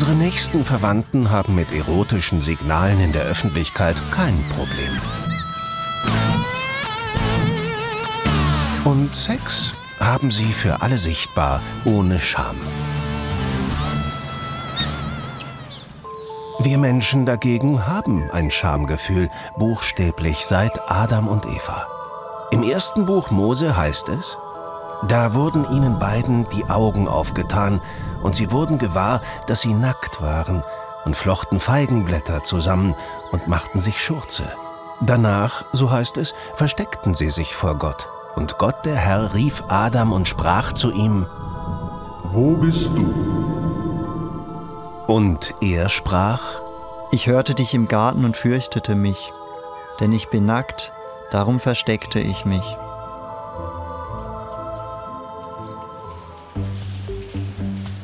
Unsere nächsten Verwandten haben mit erotischen Signalen in der Öffentlichkeit kein Problem. Und Sex haben sie für alle sichtbar, ohne Scham. Wir Menschen dagegen haben ein Schamgefühl, buchstäblich seit Adam und Eva. Im ersten Buch Mose heißt es, da wurden ihnen beiden die Augen aufgetan, und sie wurden gewahr, dass sie nackt waren, und flochten Feigenblätter zusammen und machten sich Schurze. Danach, so heißt es, versteckten sie sich vor Gott. Und Gott der Herr rief Adam und sprach zu ihm, Wo bist du? Und er sprach, Ich hörte dich im Garten und fürchtete mich, denn ich bin nackt, darum versteckte ich mich.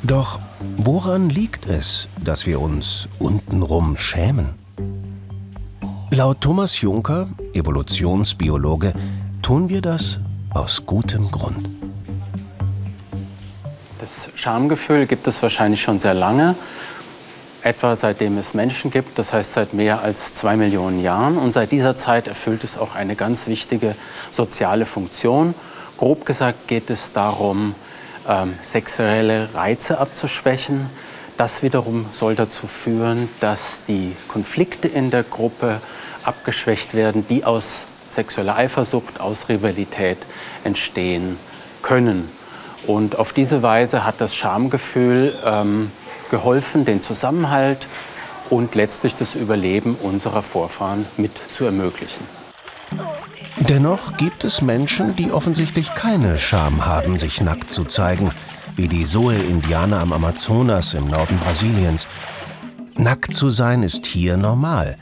Doch woran liegt es, dass wir uns untenrum schämen? Laut Thomas Juncker, Evolutionsbiologe, tun wir das aus gutem Grund. Das Schamgefühl gibt es wahrscheinlich schon sehr lange, etwa seitdem es Menschen gibt, das heißt seit mehr als zwei Millionen Jahren. Und seit dieser Zeit erfüllt es auch eine ganz wichtige soziale Funktion. Grob gesagt geht es darum, ähm, sexuelle Reize abzuschwächen. Das wiederum soll dazu führen, dass die Konflikte in der Gruppe abgeschwächt werden, die aus sexueller Eifersucht, aus Rivalität entstehen können. Und auf diese Weise hat das Schamgefühl ähm, geholfen, den Zusammenhalt und letztlich das Überleben unserer Vorfahren mit zu ermöglichen. Dennoch gibt es Menschen, die offensichtlich keine Scham haben, sich nackt zu zeigen, wie die Soe-Indianer am Amazonas im Norden Brasiliens. Nackt zu sein ist hier normal.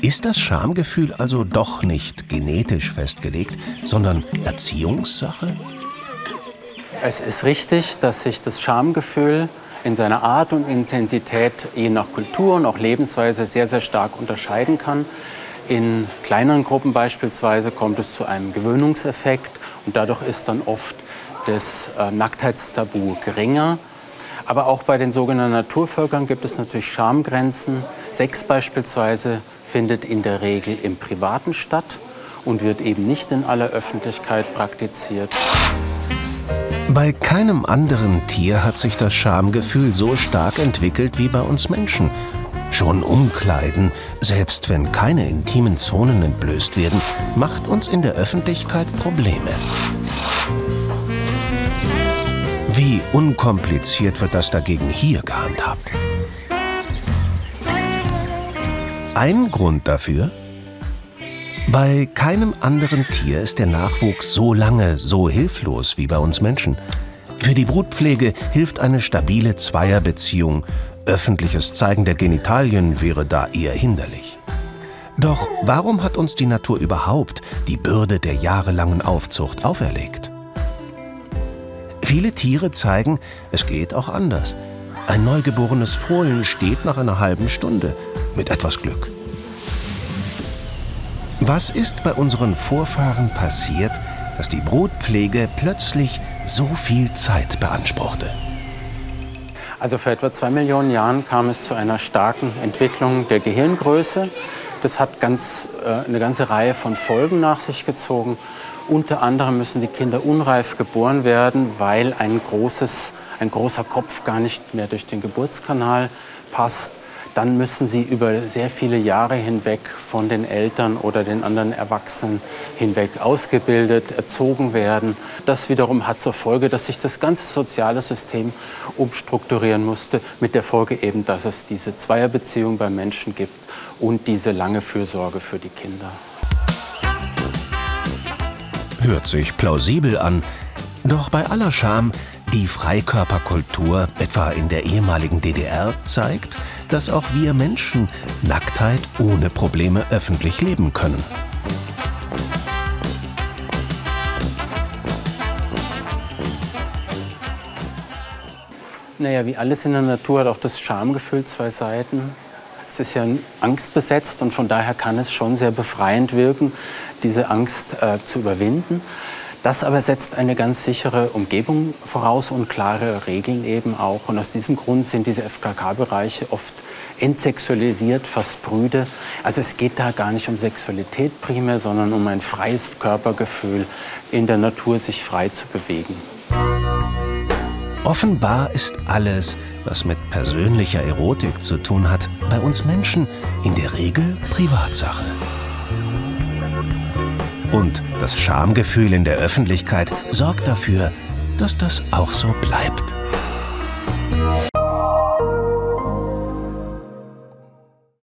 Ist das Schamgefühl also doch nicht genetisch festgelegt, sondern Erziehungssache? Es ist richtig, dass sich das Schamgefühl in seiner Art und Intensität je nach Kultur und auch Lebensweise sehr, sehr stark unterscheiden kann. In kleineren Gruppen beispielsweise kommt es zu einem Gewöhnungseffekt und dadurch ist dann oft das äh, Nacktheitstabu geringer. Aber auch bei den sogenannten Naturvölkern gibt es natürlich Schamgrenzen. Sex beispielsweise findet in der Regel im Privaten statt und wird eben nicht in aller Öffentlichkeit praktiziert. Bei keinem anderen Tier hat sich das Schamgefühl so stark entwickelt wie bei uns Menschen. Schon Umkleiden, selbst wenn keine intimen Zonen entblößt werden, macht uns in der Öffentlichkeit Probleme. Wie unkompliziert wird das dagegen hier gehandhabt? Ein Grund dafür? Bei keinem anderen Tier ist der Nachwuchs so lange so hilflos wie bei uns Menschen. Für die Brutpflege hilft eine stabile Zweierbeziehung, Öffentliches Zeigen der Genitalien wäre da eher hinderlich. Doch warum hat uns die Natur überhaupt die Bürde der jahrelangen Aufzucht auferlegt? Viele Tiere zeigen, es geht auch anders. Ein neugeborenes Fohlen steht nach einer halben Stunde, mit etwas Glück. Was ist bei unseren Vorfahren passiert, dass die Brutpflege plötzlich so viel Zeit beanspruchte? Also vor etwa zwei Millionen Jahren kam es zu einer starken Entwicklung der Gehirngröße. Das hat ganz, äh, eine ganze Reihe von Folgen nach sich gezogen. Unter anderem müssen die Kinder unreif geboren werden, weil ein, großes, ein großer Kopf gar nicht mehr durch den Geburtskanal passt dann müssen sie über sehr viele Jahre hinweg von den Eltern oder den anderen Erwachsenen hinweg ausgebildet, erzogen werden. Das wiederum hat zur Folge, dass sich das ganze soziale System umstrukturieren musste, mit der Folge eben, dass es diese Zweierbeziehung bei Menschen gibt und diese lange Fürsorge für die Kinder. Hört sich plausibel an, doch bei aller Scham, die Freikörperkultur, etwa in der ehemaligen DDR, zeigt, dass auch wir Menschen Nacktheit ohne Probleme öffentlich leben können. Naja, wie alles in der Natur hat auch das Schamgefühl zwei Seiten. Es ist ja angstbesetzt und von daher kann es schon sehr befreiend wirken, diese Angst äh, zu überwinden. Das aber setzt eine ganz sichere Umgebung voraus und klare Regeln eben auch. Und aus diesem Grund sind diese FKK-Bereiche oft entsexualisiert, fast brüde. Also es geht da gar nicht um Sexualität primär, sondern um ein freies Körpergefühl, in der Natur sich frei zu bewegen. Offenbar ist alles, was mit persönlicher Erotik zu tun hat, bei uns Menschen in der Regel Privatsache. Und das Schamgefühl in der Öffentlichkeit sorgt dafür, dass das auch so bleibt.